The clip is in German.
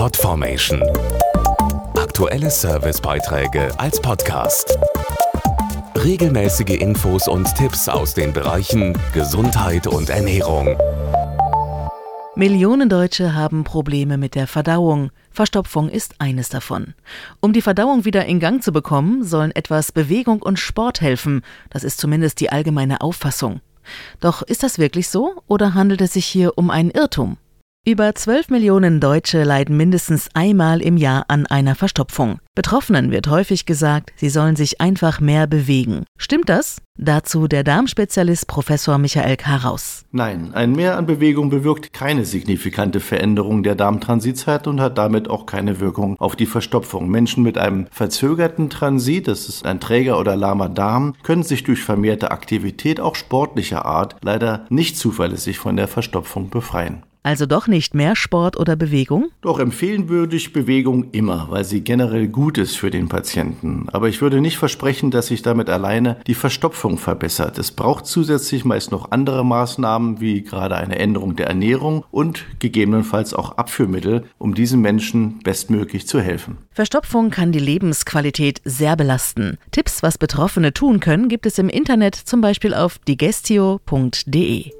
Podformation. Aktuelle Servicebeiträge als Podcast. Regelmäßige Infos und Tipps aus den Bereichen Gesundheit und Ernährung. Millionen Deutsche haben Probleme mit der Verdauung. Verstopfung ist eines davon. Um die Verdauung wieder in Gang zu bekommen, sollen etwas Bewegung und Sport helfen. Das ist zumindest die allgemeine Auffassung. Doch ist das wirklich so oder handelt es sich hier um einen Irrtum? Über 12 Millionen Deutsche leiden mindestens einmal im Jahr an einer Verstopfung. Betroffenen wird häufig gesagt, sie sollen sich einfach mehr bewegen. Stimmt das? Dazu der Darmspezialist Professor Michael Karaus. Nein, ein Mehr an Bewegung bewirkt keine signifikante Veränderung der Darmtransitzeit und hat damit auch keine Wirkung auf die Verstopfung. Menschen mit einem verzögerten Transit, das ist ein träger oder lahmer Darm, können sich durch vermehrte Aktivität auch sportlicher Art leider nicht zuverlässig von der Verstopfung befreien. Also doch nicht mehr Sport oder Bewegung? Doch empfehlen würde ich Bewegung immer, weil sie generell gut ist für den Patienten. Aber ich würde nicht versprechen, dass sich damit alleine die Verstopfung verbessert. Es braucht zusätzlich meist noch andere Maßnahmen, wie gerade eine Änderung der Ernährung und gegebenenfalls auch Abführmittel, um diesen Menschen bestmöglich zu helfen. Verstopfung kann die Lebensqualität sehr belasten. Tipps, was Betroffene tun können, gibt es im Internet, zum Beispiel auf digestio.de